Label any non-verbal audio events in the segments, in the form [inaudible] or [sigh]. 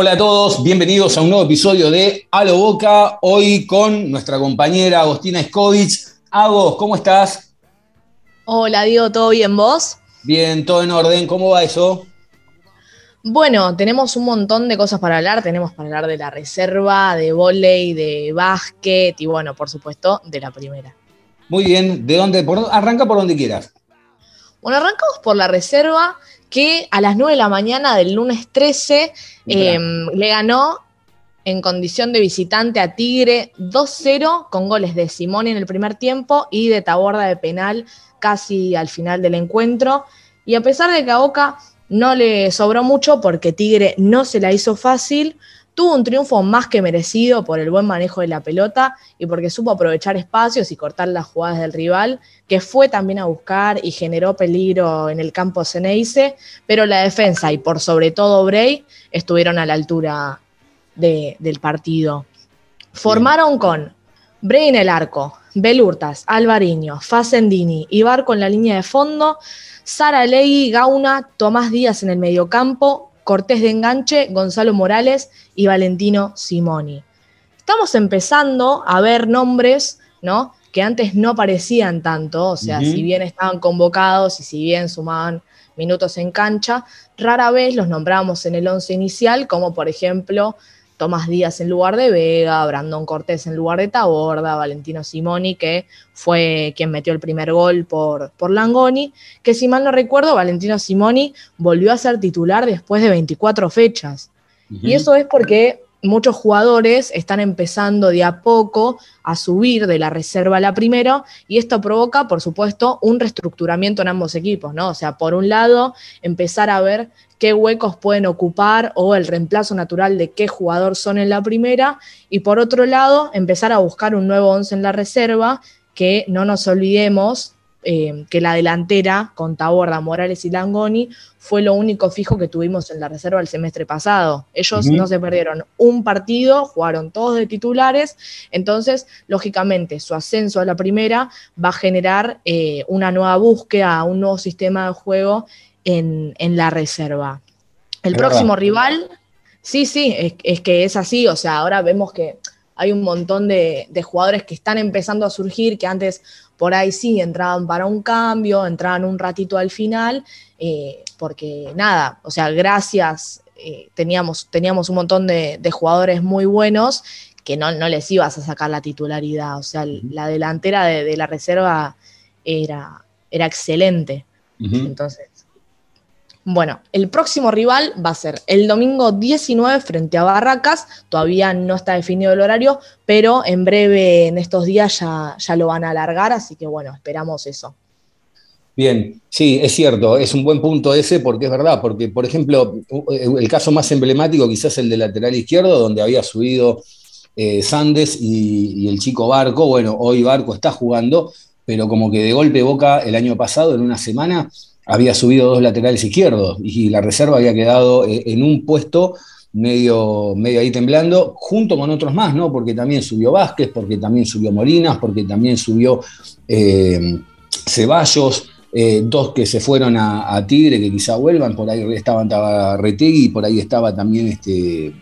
Hola a todos, bienvenidos a un nuevo episodio de A lo Boca, hoy con nuestra compañera Agostina Escovich. Agos, ¿cómo estás? Hola Diego, ¿todo bien vos? Bien, todo en orden, ¿cómo va eso? Bueno, tenemos un montón de cosas para hablar. Tenemos para hablar de la reserva, de volei, de básquet y bueno, por supuesto, de la primera. Muy bien, ¿de dónde? Por, arranca por donde quieras. Bueno, arrancamos por la reserva que a las 9 de la mañana del lunes 13 eh, le ganó en condición de visitante a Tigre 2-0 con goles de Simón en el primer tiempo y de Taborda de penal casi al final del encuentro. Y a pesar de que a Boca no le sobró mucho porque Tigre no se la hizo fácil, tuvo un triunfo más que merecido por el buen manejo de la pelota y porque supo aprovechar espacios y cortar las jugadas del rival, que fue también a buscar y generó peligro en el campo Ceneice, pero la defensa y por sobre todo Bray estuvieron a la altura de- del partido. Formaron con Bray en el arco, Belurtas, Alvariño, Facendini, Ibar con la línea de fondo, Sara Legui, Gauna, Tomás Díaz en el mediocampo, Cortés de enganche, Gonzalo Morales y Valentino Simoni. Estamos empezando a ver nombres, ¿no? Que antes no aparecían tanto, o sea, si bien estaban convocados y si bien sumaban minutos en cancha, rara vez los nombrábamos en el once inicial, como por ejemplo Tomás Díaz en lugar de Vega, Brandon Cortés en lugar de Taborda, Valentino Simoni, que fue quien metió el primer gol por, por Langoni, que si mal no recuerdo, Valentino Simoni volvió a ser titular después de 24 fechas. Y eso es porque muchos jugadores están empezando de a poco a subir de la reserva a la primera y esto provoca, por supuesto, un reestructuramiento en ambos equipos, ¿no? O sea, por un lado, empezar a ver qué huecos pueden ocupar o el reemplazo natural de qué jugador son en la primera y por otro lado, empezar a buscar un nuevo once en la reserva que no nos olvidemos eh, que la delantera con Taborda, Morales y Langoni fue lo único fijo que tuvimos en la reserva el semestre pasado. Ellos no se perdieron un partido, jugaron todos de titulares, entonces, lógicamente, su ascenso a la primera va a generar eh, una nueva búsqueda, un nuevo sistema de juego en, en la reserva. El Es próximo verdad. rival, sí, sí, es, es que es así, o sea, ahora vemos que hay un montón de, de jugadores que están empezando a surgir, que antes por ahí sí entraban para un cambio, entraban un ratito al final, eh, porque nada, o sea, gracias, eh, teníamos, teníamos un montón de, de jugadores muy buenos que no, no les ibas a sacar la titularidad, o sea, la delantera de, de la reserva era, era excelente. Entonces, bueno, el próximo rival va a ser el domingo 19 frente a Barracas. Todavía no está definido el horario, pero en breve, en estos días, ya, ya lo van a alargar, así que bueno, esperamos eso. Bien, sí, es cierto, es un buen punto ese porque es verdad, porque por ejemplo, el caso más emblemático quizás el de lateral izquierdo, donde había subido eh, Sandes y, y el chico Barco, bueno, hoy Barco está jugando, pero como que de golpe Boca el año pasado, en una semana, había subido dos laterales izquierdos y la reserva había quedado eh, en un puesto medio, medio ahí temblando, junto con otros más, ¿no? Porque también subió Vázquez, porque también subió Molinas, porque también subió eh, Ceballos, eh, dos que se fueron a, a Tigre, que quizá vuelvan, por ahí estaban estaba Retegui, y por ahí estaba también este,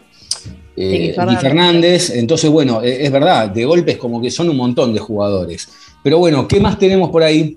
eh, Ricky Fernández. Entonces, bueno, es verdad, de golpes como que son un montón de jugadores. Pero bueno, ¿qué más tenemos por ahí?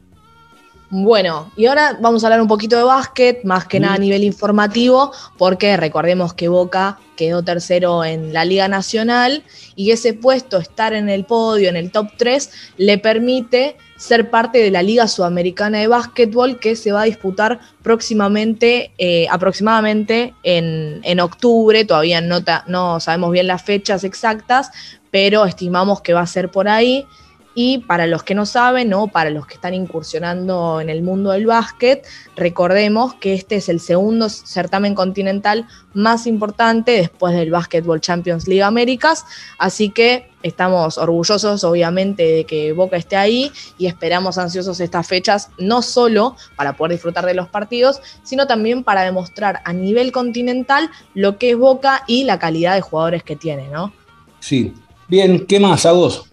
Bueno, y ahora vamos a hablar un poquito de básquet, más que nada a nivel informativo, porque recordemos que Boca quedó tercero en la Liga Nacional y ese puesto, estar en el podio, en el top 3, le permite ser parte de la Liga Sudamericana de Básquetbol que se va a disputar próximamente, eh, aproximadamente en, en octubre, todavía no sabemos bien las fechas exactas, pero estimamos que va a ser por ahí. Y para los que no saben o para los que están incursionando en el mundo del básquet, recordemos que este es el segundo certamen continental más importante después del Basketball Champions League Américas. Así que estamos orgullosos, obviamente, de que Boca esté ahí y esperamos ansiosos estas fechas, no solo para poder disfrutar de los partidos, sino también para demostrar a nivel continental lo que es Boca y la calidad de jugadores que tiene, ¿no? Sí. Bien, ¿qué más, a vos?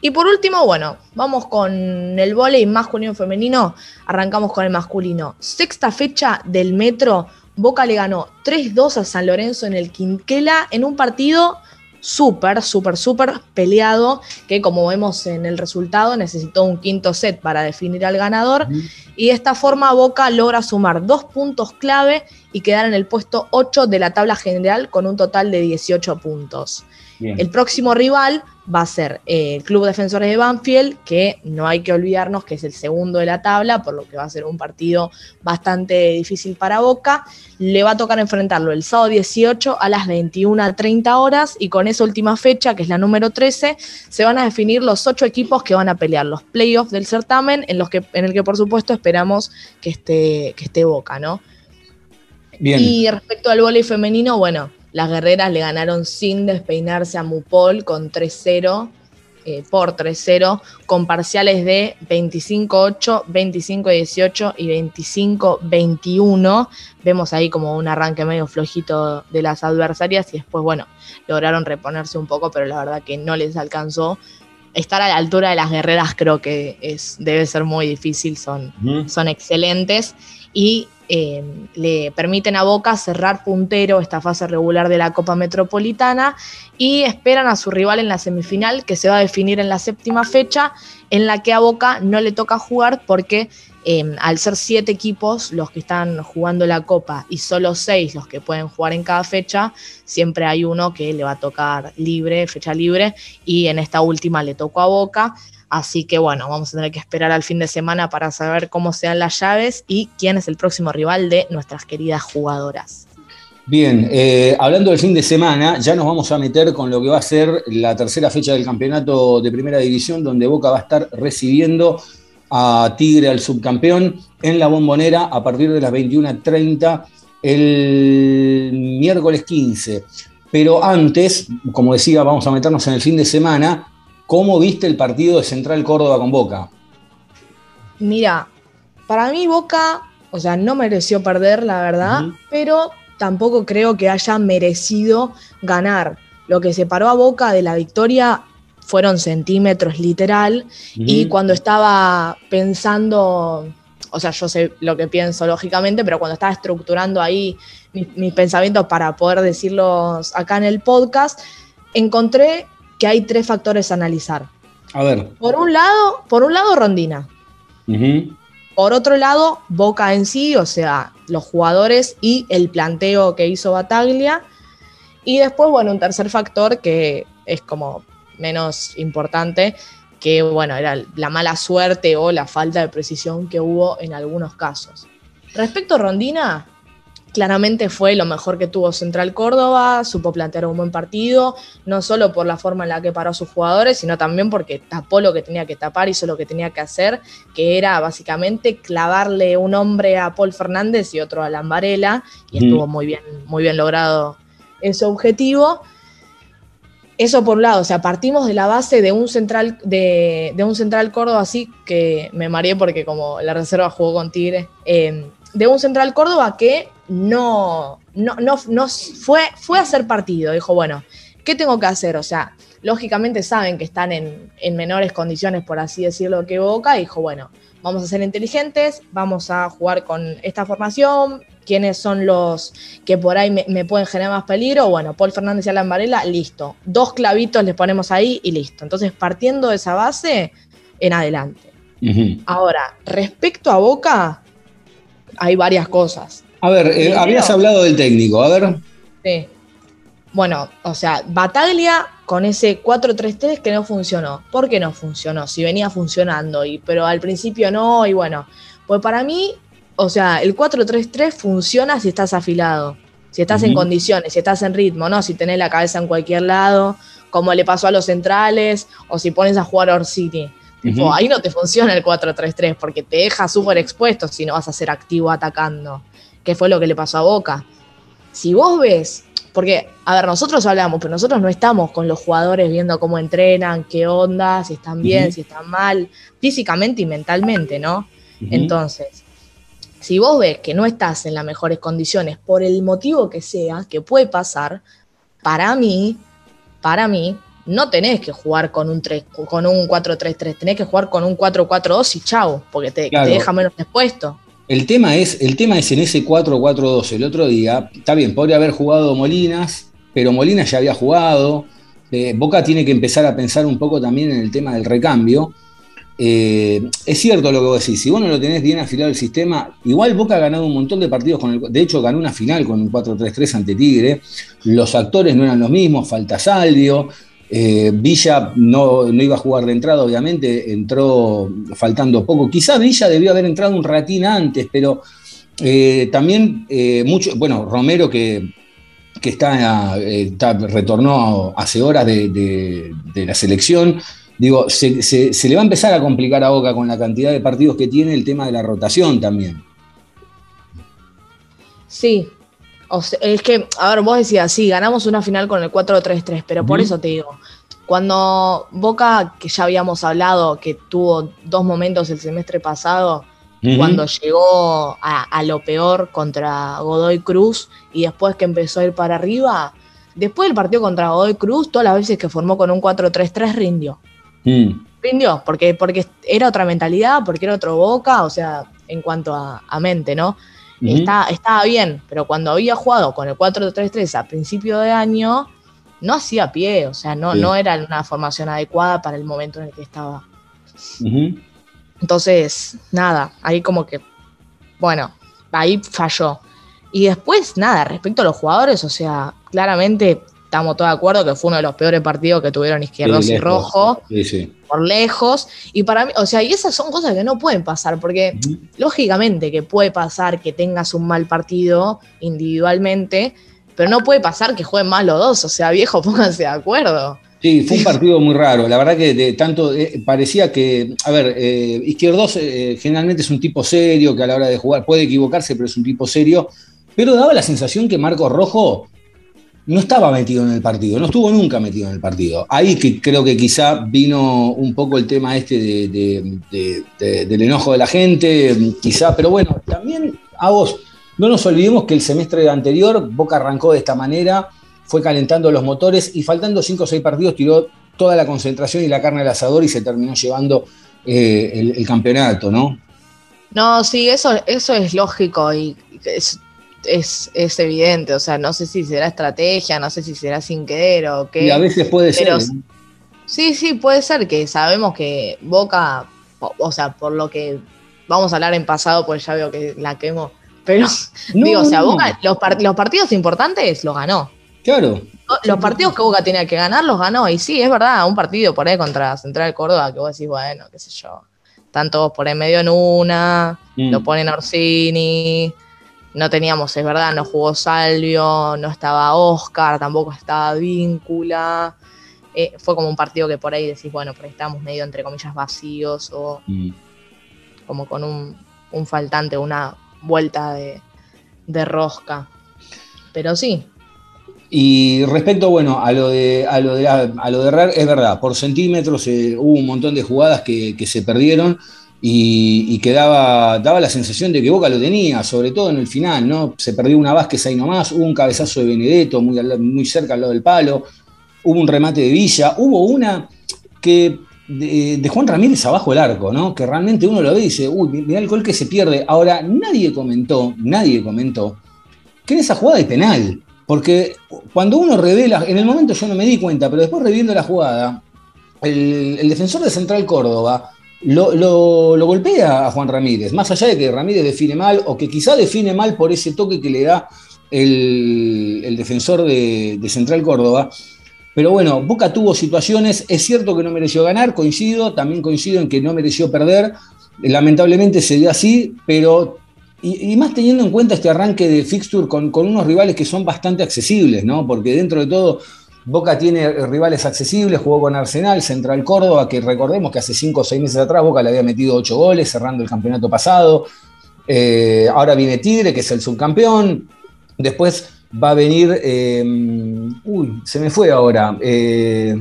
Y por último, bueno, vamos con el vóley masculino y femenino. Arrancamos con el masculino. Sexta fecha del Metro. Boca le ganó 3-2 a San Lorenzo en el Quinquela en un partido súper, súper, súper peleado, que como vemos en el resultado necesitó un quinto set para definir al ganador. Y de esta forma Boca logra sumar dos puntos clave y quedar en el puesto 8 de la tabla general con un total de 18 puntos. Bien. El próximo rival va a ser eh, el Club Defensores de Banfield, que no hay que olvidarnos que es el segundo de la tabla, por lo que va a ser un partido bastante difícil para Boca. Le va a tocar enfrentarlo el sábado 18 a las 21.30 horas y con esa última fecha, que es la número 13, se van a definir los ocho equipos que van a pelear los playoffs del certamen, en, los que, en el que por supuesto esperamos que esté, que esté Boca, ¿no? Bien. Y respecto al vóley femenino, bueno, las guerreras le ganaron sin despeinarse a Mupol con 3-0, eh, por 3-0, con parciales de 25-8, 25-18 y 25-21. Vemos ahí como un arranque medio flojito de las adversarias y después, bueno, lograron reponerse un poco, pero la verdad que no les alcanzó. Estar a la altura de las guerreras creo que es, debe ser muy difícil, son, son excelentes y eh, le permiten a Boca cerrar puntero esta fase regular de la Copa Metropolitana y esperan a su rival en la semifinal que se va a definir en la séptima fecha en la que a Boca no le toca jugar porque eh, al ser siete equipos los que están jugando la Copa y solo seis los que pueden jugar en cada fecha, siempre hay uno que le va a tocar libre, fecha libre y en esta última le tocó a Boca. Así que bueno, vamos a tener que esperar al fin de semana para saber cómo sean las llaves y quién es el próximo rival de nuestras queridas jugadoras. Bien, eh, hablando del fin de semana, ya nos vamos a meter con lo que va a ser la tercera fecha del campeonato de primera división, donde Boca va a estar recibiendo a Tigre, al subcampeón, en la bombonera a partir de las 21.30 el miércoles 15. Pero antes, como decía, vamos a meternos en el fin de semana. ¿Cómo viste el partido de Central Córdoba con Boca? Mira, para mí Boca, o sea, no mereció perder, la verdad, pero tampoco creo que haya merecido ganar. Lo que separó a Boca de la victoria fueron centímetros literal y cuando estaba pensando, o sea, yo sé lo que pienso lógicamente, pero cuando estaba estructurando ahí mis, mis pensamientos para poder decirlos acá en el podcast, encontré que hay tres factores a analizar. A ver. Por un lado, por un lado Rondina, por otro lado, Boca en sí, o sea, los jugadores y el planteo que hizo Bataglia. Y después, bueno, un tercer factor que es como menos importante, que bueno, era la mala suerte o la falta de precisión que hubo en algunos casos. Respecto a Rondina, claramente fue lo mejor que tuvo Central Córdoba, supo plantear un buen partido, no solo por la forma en la que paró a sus jugadores, sino también porque tapó lo que tenía que tapar, hizo lo que tenía que hacer, que era básicamente clavarle un hombre a Paul Fernández y otro a Lambarela, y estuvo muy bien, muy bien logrado ese objetivo. Eso por un lado, o sea, partimos de la base de un central, de, de un central Córdoba así, que me mareé porque como la reserva jugó con Tigre, eh, de un central Córdoba que no, no, no, no fue, fue a hacer partido, dijo, bueno, ¿qué tengo que hacer? O sea, lógicamente saben que están en, en menores condiciones, por así decirlo, que Boca, y dijo, bueno, vamos a ser inteligentes, vamos a jugar con esta formación, quiénes son los que por ahí me, me pueden generar más peligro. Bueno, Paul Fernández y Alan Varela, listo. Dos clavitos les ponemos ahí y listo. Entonces, partiendo de esa base, en adelante. Ahora, respecto a Boca, hay varias cosas. A ver, eh, habías hablado del técnico, a ver. Sí. Bueno, o sea, Bataglia con ese 4-3-3 que no funcionó. ¿Por qué no funcionó? Si venía funcionando, y, pero al principio no, y bueno, pues para mí, o sea, el 4-3-3 funciona si estás afilado, si estás en condiciones, si estás en ritmo, ¿no? Si tenés la cabeza en cualquier lado, como le pasó a los centrales, o si pones a jugar Orsini. Tipo. Ahí no te funciona el 4-3-3 porque te deja súper expuesto si no vas a ser activo atacando, que fue lo que le pasó a Boca. Si vos ves, porque, a ver, nosotros hablamos, pero nosotros no estamos con los jugadores viendo cómo entrenan, qué onda, si están bien, si están mal, físicamente y mentalmente, ¿no? Entonces, si vos ves que no estás en las mejores condiciones por el motivo que sea, que puede pasar, para mí, para mí, no tenés que jugar con un, 3 con un 4-3-3, tenés que jugar con un 4-4-2 y chau, porque te, Claro. te deja menos expuesto. El tema es, el tema es en ese 4-4-2 el otro día, está bien, podría haber jugado Molinas, pero Molinas ya había jugado. Eh, Boca tiene que empezar a pensar un poco también en el tema del recambio. Eh, es cierto lo que vos decís, si vos no lo tenés bien afilado el sistema, igual Boca ha ganado un montón de partidos con el, de hecho ganó una final con un 4-3-3 ante Tigre, los actores no eran los mismos, falta Salvio, eh, Villa no, no iba a jugar de entrada, obviamente, entró faltando poco. Quizá Villa debió haber entrado un ratín antes, pero eh, también eh, mucho, bueno, Romero que, que está, retornó hace horas de, de- de la selección. Digo, se, se- se le va a empezar a complicar a Boca con la cantidad de partidos que tiene el tema de la rotación también. Sí. O sea, es que, a ver, vos decías, sí, ganamos una final con el 4-3-3, pero por eso te digo, cuando Boca, que ya habíamos hablado, que tuvo dos momentos el semestre pasado, cuando llegó a, a lo peor contra Godoy Cruz y después que empezó a ir para arriba, después del partido contra Godoy Cruz, todas las veces que formó con un 4-3-3 rindió. Mm, Rindió, porque, porque era otra mentalidad, porque era otro Boca, o sea, en cuanto a, a mente, ¿no? Está- estaba bien, pero cuando había jugado con el 4-3-3 a principio de año, no hacía pie, o sea, no, Sí. no era una formación adecuada para el momento en el que estaba. Entonces, nada, ahí como que, bueno, ahí falló. Y después, nada, respecto a los jugadores, o sea, claramente estamos todos de acuerdo que fue uno de los peores partidos que tuvieron izquierdos Sí, y rojo, Sí, sí. por lejos. Y para mí, o sea, y esas son cosas que no pueden pasar, porque lógicamente que puede pasar que tengas un mal partido individualmente, pero no puede pasar que jueguen mal los dos, o sea, viejo, [laughs] pónganse de acuerdo. Sí, fue un partido muy raro. La verdad que de tanto eh, parecía que, a ver, eh, Izquierdos eh, generalmente es un tipo serio que a la hora de jugar puede equivocarse, pero es un tipo serio. Pero daba la sensación que Marcos Rojo no estaba metido en el partido, no estuvo nunca metido en el partido. Ahí que creo que quizá vino un poco el tema este de- de- de- de- del enojo de la gente, quizá, pero bueno, también a vos, no nos olvidemos que el semestre anterior Boca arrancó de esta manera, fue calentando los motores y faltando 5 o 6 partidos tiró toda la concentración y la carne al asador y se terminó llevando eh, el, el campeonato, ¿no? No, sí, eso, eso es lógico y es, es, es evidente, o sea, no sé si será estrategia, no sé si será sin querer o qué. Y a veces puede Pero- ser. ¿eh? Sí, sí, puede ser que sabemos que Boca, o, sea, por lo que vamos a hablar en pasado, pues ya veo que la quemo, pero [laughs] No, digo, o sea, no, Boca, los, par- los partidos importantes los ganó. Claro, Los partidos que Boca tenía que ganar los ganó. Y sí, es verdad, un partido por ahí contra Central Córdoba que vos decís, bueno, qué sé yo. Están todos por ahí medio en una, Mm. lo ponen Orsini. No teníamos, es verdad, no jugó Salvio, no estaba Oscar, tampoco estaba Víncula. Eh, fue como un partido que por ahí decís, bueno, por ahí estábamos medio entre comillas vacíos o Mm. como con un, un faltante, una vuelta de, de rosca. Pero sí, Y respecto, bueno, a lo de, a lo de, a lo de Herrera, es verdad, por centímetros eh, hubo un montón de jugadas que, que se perdieron y, y que daba, la sensación de que Boca lo tenía, sobre todo en el final, ¿no? Se perdió una Vázquez ahí nomás, hubo un cabezazo de Benedetto muy, muy cerca al lado del palo, hubo un remate de Villa, hubo una que de, Juan Ramírez abajo el arco, ¿no? Que realmente uno lo ve y dice, uy, mirá el gol que se pierde. Ahora, nadie comentó, nadie comentó que en esa jugada hay penal. Porque cuando uno revela, en el momento yo no me di cuenta, pero después reviendo la jugada, el defensor de Central Córdoba lo, golpea a Juan Ramírez, más allá de que Ramírez define mal o que quizá define mal por ese toque que le da el, defensor de, Central Córdoba. Pero bueno, Boca tuvo situaciones, es cierto que no mereció ganar, coincido, también coincido en que no mereció perder, lamentablemente se dio así, pero y, más teniendo en cuenta este arranque de fixture con unos rivales que son bastante accesibles, ¿no? Porque dentro de todo, Boca tiene rivales accesibles, jugó con Arsenal, Central Córdoba, que recordemos que hace 5 o 6 meses atrás Boca le había metido 8 goles cerrando el campeonato pasado. Eh, ahora viene Tigre, que es el subcampeón. Después va a venir. Eh, uy, se me fue ahora. Eh,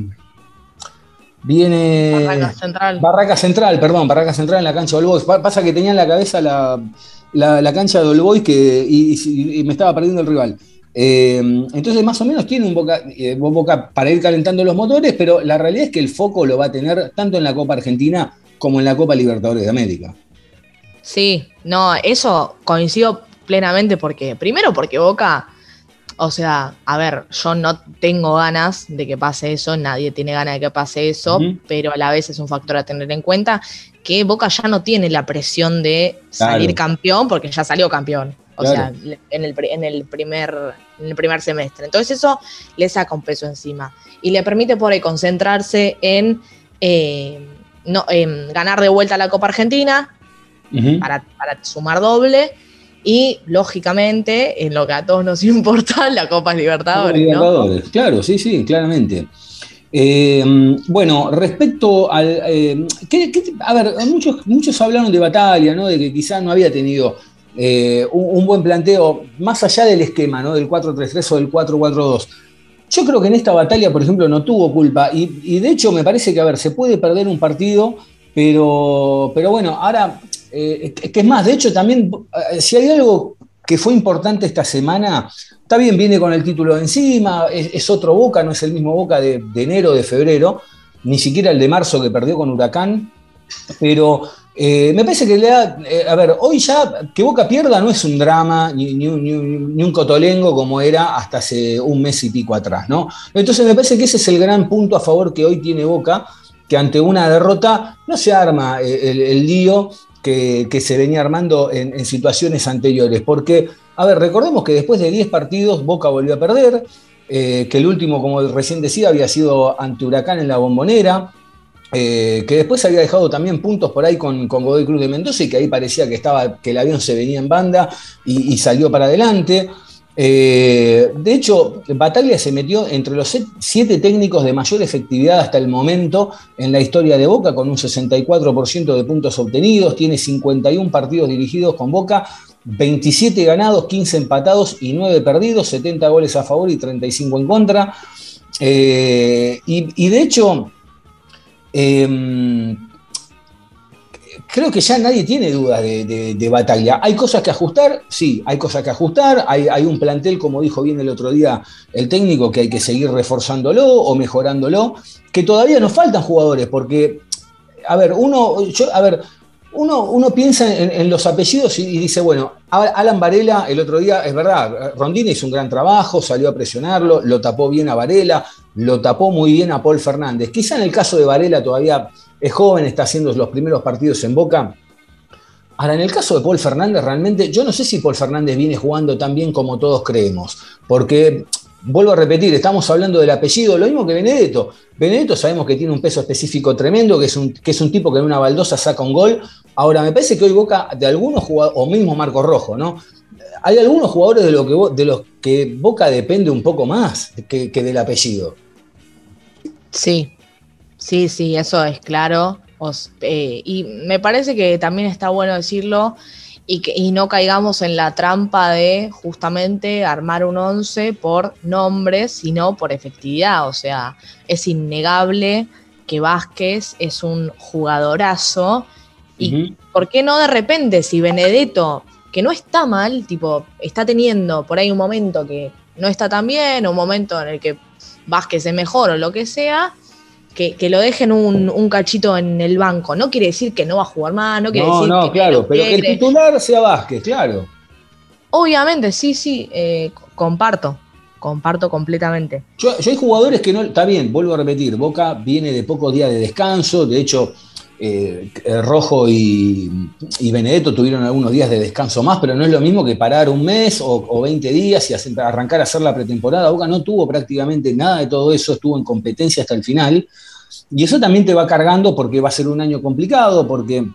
viene. Barraca Central. Barraca Central, perdón, Barraca Central en la cancha de All Boys. Pasa que tenía en la cabeza la, cancha de que, y, me estaba perdiendo el rival. Entonces, más o menos tiene un boca, boca, para ir calentando los motores, pero la realidad es que el foco lo va a tener tanto en la Copa Argentina como en la Copa Libertadores de América. Sí, no, eso coincido plenamente porque, primero porque Boca, o sea, a ver, yo no tengo ganas de que pase eso, nadie tiene ganas de que pase eso, pero a la vez es un factor a tener en cuenta que Boca ya no tiene la presión de salir campeón porque ya salió campeón. O sea, en el, en, el primer, en el primer semestre. Entonces eso le saca un peso encima y le permite por ahí concentrarse en, eh, no, en ganar de vuelta la Copa Argentina, para, sumar doble. Y lógicamente, en lo que a todos nos [laughs] importa, la Copa Libertadores. Libertadores, claro, sí, sí, claramente. Eh, bueno, respecto al. Eh, a ver, muchos, muchos hablaron de batalla, ¿no? De que quizás no había tenido eh, un, buen planteo, más allá del esquema, ¿no? Del 4-3-3 o del 4-4-2. Yo creo que en esta batalla, por ejemplo, no tuvo culpa. Y, de hecho, me parece que, a ver, se puede perder un partido, pero, pero bueno, ahora eh, que es más, de hecho también, eh, si hay algo que fue importante esta semana, está bien, viene con el título encima, es, otro Boca, no es el mismo Boca de, enero, de febrero, ni siquiera el de marzo que perdió con Huracán, pero eh, me parece que le da, a ver, hoy ya que Boca pierda no es un drama ni, un cotolengo como era hasta hace un mes y pico atrás, ¿no? Entonces me parece que ese es el gran punto a favor que hoy tiene Boca, que ante una derrota no se arma el, el lío que, se venía armando en, situaciones anteriores. Porque, a ver, recordemos que después de 10 partidos Boca volvió a perder, eh, que el último, como recién decía, había sido ante Huracán en la bombonera, eh, que después había dejado también puntos por ahí con, Godoy Cruz de Mendoza y que ahí parecía que, estaba, que el avión se venía en banda y salió para adelante. Eh, de hecho, Bataglia se metió entre los siete técnicos de mayor efectividad hasta el momento en la historia de Boca, con un 64% de puntos obtenidos, tiene 51 partidos dirigidos con Boca, 27 ganados, 15 empatados y 9 perdidos, 70 goles a favor y 35 en contra. Eh, y, de hecho, em, creo que ya nadie tiene dudas de, batalla. ¿Hay cosas que ajustar? Sí, hay cosas que ajustar. Hay, un plantel, como dijo bien el otro día el técnico, que hay que seguir reforzándolo o mejorándolo, que todavía nos faltan jugadores, porque, a ver, uno, a ver, uno, piensa en, los apellidos y, dice, bueno, Alan Varela el otro día, es verdad, Rondini hizo un gran trabajo, salió a presionarlo, lo tapó bien a Varela, lo tapó muy bien a Paul Fernández. Quizá en el caso de Varela todavía es joven, está haciendo los primeros partidos en Boca. Ahora, en el caso de Paul Fernández, realmente, yo no sé si Paul Fernández viene jugando tan bien como todos creemos, porque, vuelvo a repetir, estamos hablando del apellido, lo mismo que Benedetto. Benedetto sabemos que tiene un peso específico tremendo, que es un, que es un tipo que en una baldosa saca un gol. Ahora, me parece que hoy Boca, de algunos jugadores, o mismo Marco Rojo, ¿no? Hay algunos jugadores de, lo que, de los que Boca depende un poco más que del apellido. Sí, Sí, sí, eso es claro. Eh, y me parece que también está bueno decirlo y, que, no caigamos en la trampa de justamente armar un 11 por nombres, sino por efectividad. O sea, es innegable que Vázquez es un jugadorazo. Y ¿por qué no de repente si Benedetto, que no está mal, tipo, está teniendo por ahí un momento que no está tan bien, un momento en el que Vázquez es mejor o lo que sea, que, lo dejen un, cachito en el banco. No quiere decir que no va a jugar más, no quiere decir no, claro, pero que el titular sea Vázquez, claro. Obviamente, sí, sí, eh, comparto, comparto completamente. Yo, hay jugadores que no, está bien, vuelvo a repetir, Boca viene de pocos días de descanso, de hecho, eh, Rojo y, Benedetto tuvieron algunos días de descanso más, pero no es lo mismo que parar un mes o, o 20 días y arrancar a hacer la pretemporada. Boca no tuvo prácticamente nada de todo eso, estuvo en competencia hasta el final. Y eso también te va cargando porque va a ser un año complicado, porque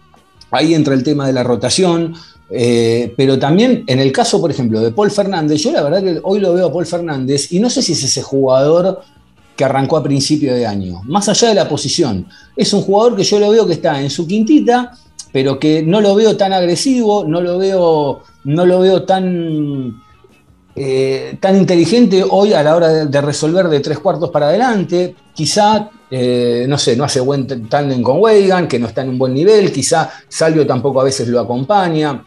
ahí entra el tema de la rotación, eh, pero también en el caso, por ejemplo, de Paul Fernández, yo la verdad que hoy lo veo a Paul Fernández y no sé si es ese jugador que arrancó a principio de año, más allá de la posición. Es un jugador que yo lo veo que está en su quintita, pero que no lo veo tan agresivo, no lo veo, no lo veo tan, eh, tan inteligente hoy a la hora de, resolver de tres cuartos para adelante. Quizá, eh, no sé, no hace buen tándem con Weigan, que no está en un buen nivel, quizá Salvio tampoco a veces lo acompaña.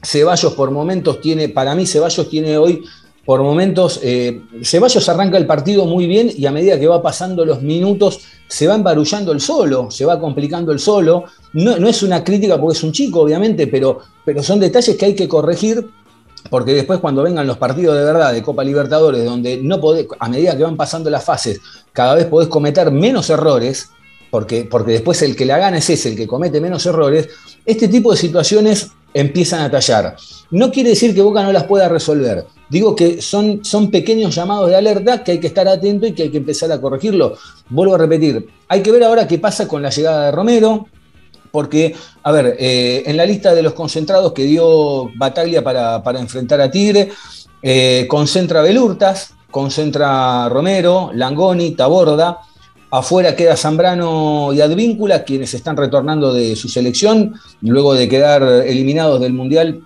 Ceballos por momentos tiene, para mí Ceballos tiene hoy por momentos, eh, Ceballos arranca el partido muy bien y a medida que va pasando los minutos se va embarullando el solo, se va complicando el solo. No, es una crítica porque es un chico, obviamente, pero, pero son detalles que hay que corregir porque después cuando vengan los partidos de verdad de Copa Libertadores, donde no podés, a medida que van pasando las fases, cada vez podés cometer menos errores, porque, porque después el que la gana es ese, el que comete menos errores, este tipo de situaciones empiezan a tallar. No quiere decir que Boca no las pueda resolver. Digo que son, son pequeños llamados de alerta que hay que estar atento y que hay que empezar a corregirlo. Vuelvo a repetir, hay que ver ahora qué pasa con la llegada de Romero, porque, a ver, eh, en la lista de los concentrados que dio Bataglia para, enfrentar a Tigre, eh, concentra Belurtas, concentra Romero, Langoni, Taborda, Afuera queda Zambrano y Advíncula, quienes están retornando de su selección, luego de quedar eliminados del Mundial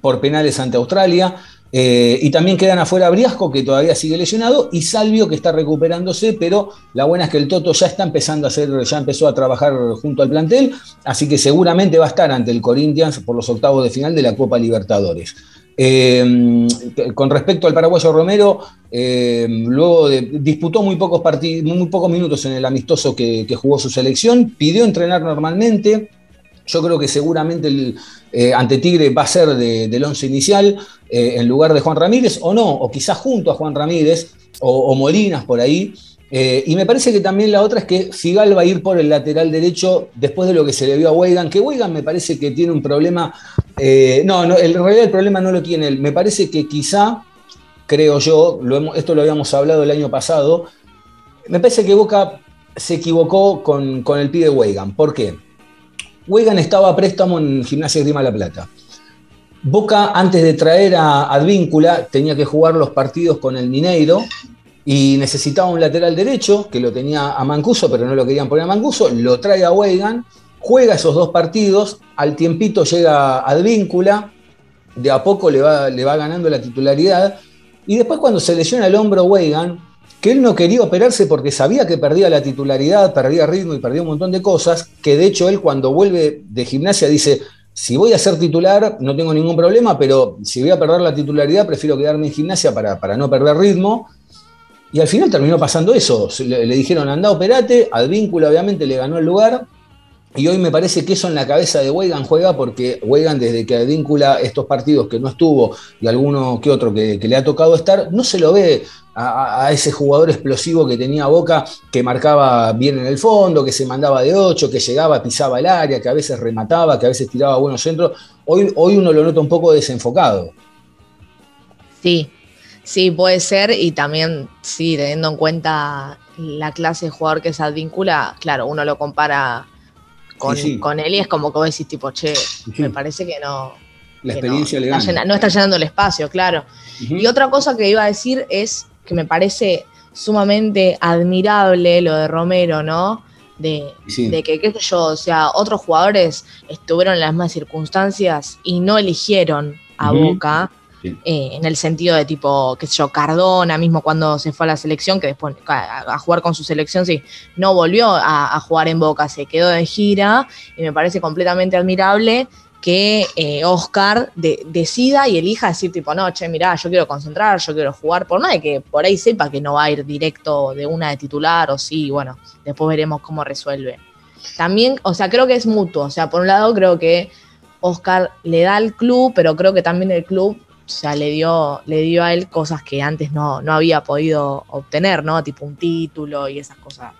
por penales ante Australia. Eh, y también quedan afuera Briasco, que todavía sigue lesionado, y Salvio, que está recuperándose, pero la buena es que el Toto ya está empezando a hacer, ya empezó a trabajar junto al plantel, así que seguramente va a estar ante el Corinthians por los octavos de final de la Copa Libertadores. Eh, con respecto al paraguayo Romero, eh, luego de, disputó muy pocos, muy pocos minutos en el amistoso que, jugó su selección, pidió entrenar normalmente. Yo creo que seguramente el, eh, ante Tigre va a ser del once inicial en lugar de Juan Ramírez, o no, o quizás junto a Juan Ramírez, o Molinas por ahí. Eh, y me parece que también la otra es que Figal va a ir por el lateral derecho después de lo que se le vio a Weigan, que Weigan me parece que tiene un problema, eh, no, no, en realidad el problema no lo tiene él, me parece que quizá, creo yo, esto lo habíamos hablado el año pasado, me parece que Boca se equivocó con, el pie de Weigan. ¿Por qué? Weigan estaba a préstamo en Gimnasia Grima La Plata. Boca, antes de traer a Advíncula, tenía que jugar los partidos con el Mineiro y necesitaba un lateral derecho, que lo tenía a Mancuso, pero no lo querían poner a Mancuso, lo trae a Weigan, juega esos dos partidos, al tiempito llega Advíncula, de a poco le va, le va ganando la titularidad, y después cuando se lesiona el hombro Weigan, que él no quería operarse porque sabía que perdía la titularidad, perdía ritmo y perdía un montón de cosas, que de hecho él cuando vuelve de gimnasia dice, si voy a ser titular no tengo ningún problema, pero si voy a perder la titularidad prefiero quedarme en gimnasia para, para no perder ritmo. Y al final terminó pasando eso. Le, dijeron, anda, operate. Advíncula, obviamente, le ganó el lugar. Y hoy me parece que eso en la cabeza de Weigand juega porque Weigand, desde que Advíncula estos partidos que no estuvo y alguno que otro que, le ha tocado estar, no se lo ve a, ese jugador explosivo que tenía Boca, que marcaba bien en el fondo, que se mandaba de ocho, que llegaba, pisaba el área, que a veces remataba, que a veces tiraba buenos centros. Hoy, hoy uno lo nota un poco desenfocado. Sí, Sí, puede ser, y también, sí, teniendo en cuenta la clase de jugador que es Advíncula, claro, uno lo compara con, él y es como que vos decís, tipo, che, me parece que no. La experiencia no, está no está llenando el espacio, claro. Y otra cosa que iba a decir es que me parece sumamente admirable lo de Romero, ¿no? De, de, que, qué sé yo, o sea, otros jugadores estuvieron en las mismas circunstancias y no eligieron a Boca eh, en el sentido de tipo, qué sé yo, Cardona mismo cuando se fue a la selección, que después a, jugar con su selección, sí, no volvió a, jugar en Boca, se quedó de gira y me parece completamente admirable que eh, Oscar decida y elija decir tipo, no, che, mirá, yo quiero concentrar, yo quiero jugar, por nada de que por ahí sepa que no va a ir directo de una de titular o sí, bueno, después veremos cómo resuelve. También, o sea, creo que es mutuo, o sea, por un lado creo que Oscar le da al club, pero creo que también el club o sea, le dio, le dio a él cosas que antes no, había podido obtener, ¿no? Tipo un título y esas cosas.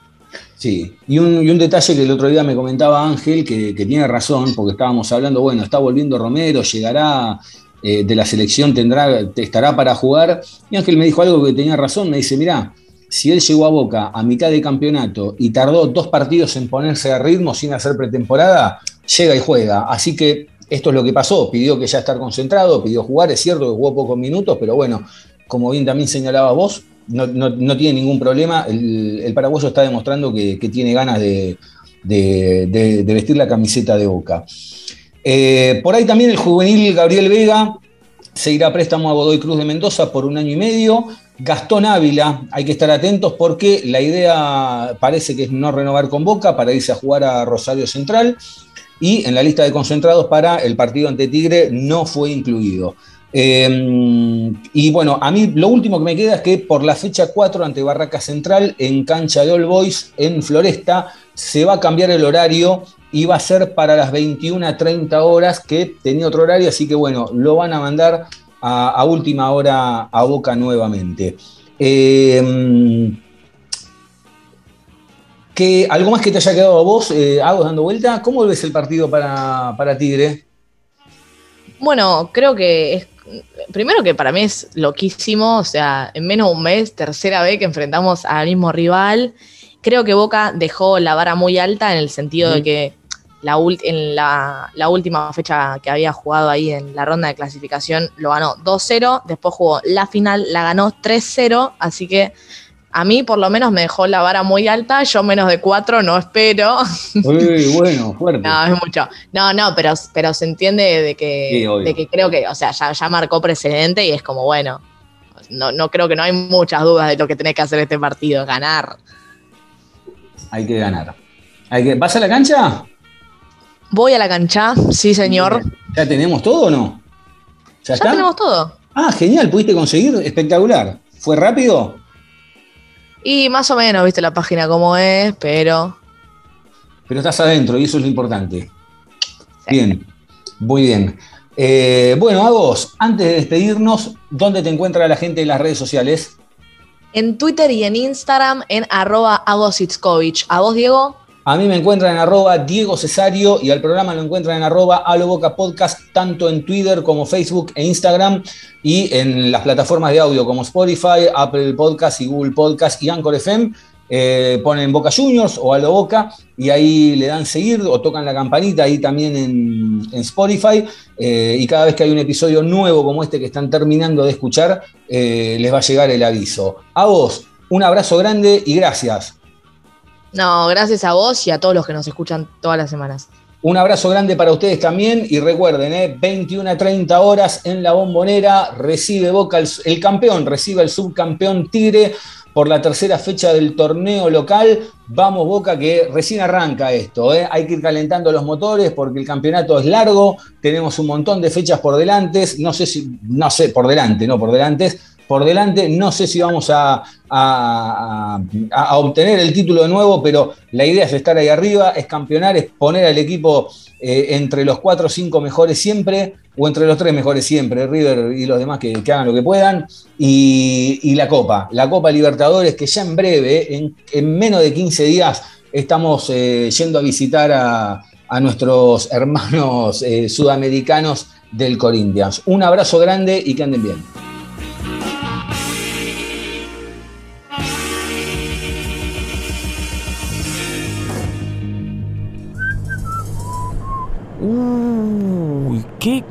Sí, y un, detalle que el otro día me comentaba Ángel, que, tiene razón, porque estábamos hablando, bueno, está volviendo Romero, llegará eh, de la selección, tendrá, estará para jugar. Y Ángel me dijo algo que tenía razón, me dice, mirá, si él llegó a Boca a mitad de campeonato y tardó dos partidos en ponerse a ritmo sin hacer pretemporada, llega y juega. Así que esto es lo que pasó, pidió que ya estar concentrado, pidió jugar, es cierto que jugó pocos minutos, pero bueno, como bien también señalaba vos, no, tiene ningún problema. El, paraguayo está demostrando que, tiene ganas de vestir la camiseta de Boca. Eh, por ahí también el juvenil Gabriel Vega se irá a préstamo a Godoy Cruz de Mendoza por un año y medio. Gastón Ávila, hay que estar atentos porque la idea parece que es no renovar con Boca para irse a jugar a Rosario Central y en la lista de concentrados para el partido ante Tigre no fue incluido. Eh, y bueno, a mí lo último que me queda es que por la fecha 4 ante Barraca Central en cancha de All Boys en Floresta se va a cambiar el horario y va a ser para las 21 a 30 horas que tenía otro horario, así que bueno, lo van a mandar a, última hora a Boca nuevamente. Eh, ¿qué- ¿Algo más que te haya quedado a vos, eh, Agos, dando vuelta? ¿Cómo ves el partido para, para Tigre? Bueno, creo que es. Primero que para mí es loquísimo, o sea, en menos de un mes, tercera vez que enfrentamos al mismo rival. Creo que Boca dejó la vara muy alta en el sentido de que la, en la, la última fecha que había jugado ahí en la ronda de clasificación lo ganó 2-0, después jugó la final, la ganó 3-0, así que a mí por lo menos me dejó la vara muy alta, yo menos de 4 no espero. Uy, bueno, fuerte. No, es mucho. No, no, pero, pero se entiende de que, Sí, de que creo que, o sea, ya, ya marcó precedente y es como, bueno, no, no creo que no hay muchas dudas de lo que tenés que hacer este partido, ganar. Hay que ganar. Hay que... ¿Vas a la cancha? Voy a la cancha, sí señor. ¿Ya tenemos todo o no? ¿Ya, Ya está? tenemos todo. Ah, genial, pudiste conseguir, espectacular. ¿Fue rápido? Y más o menos, viste la página como es, pero Pero estás adentro y eso es lo importante. Bien, muy bien. Eh, bueno, Agos, antes de despedirnos, ¿dónde te encuentra la gente en las redes sociales? en Twitter y en Instagram en arroba agositskovich. ¿A vos, Diego? A mí me encuentran en arroba Diego Cesario y al programa lo encuentran en arroba Aloboca Podcast, tanto en Twitter como Facebook e Instagram y en las plataformas de audio como Spotify, Apple Podcast y Google Podcast y Anchor FM. Eh, ponen Boca Juniors o Alo Boca y ahí le dan seguir o tocan la campanita ahí también en, Spotify. Eh, y cada vez que hay un episodio nuevo como este que están terminando de escuchar, eh, les va a llegar el aviso. A vos, un abrazo grande y gracias. No, gracias a vos y a todos los que nos escuchan todas las semanas. Un abrazo grande para ustedes también y recuerden, ¿eh? 21 a 30 horas en la bombonera, recibe Boca el, campeón, recibe el subcampeón Tigre por la tercera fecha del torneo local. Vamos Boca que recién arranca esto, ¿eh? hay que ir calentando los motores porque el campeonato es largo, tenemos un montón de fechas por delante, no sé si, no sé, por delante, no por delante, por delante. No sé si vamos a, obtener el título de nuevo, pero la idea es estar ahí arriba, es campeonar, es poner al equipo eh, entre los cuatro o cinco mejores siempre, o entre los tres mejores siempre, River y los demás que, hagan lo que puedan. Y, la Copa, la Copa Libertadores, que ya en breve, en, en menos de 15 días, estamos eh, yendo a visitar a, a nuestros hermanos eh, sudamericanos del Corinthians. Un abrazo grande y que anden bien.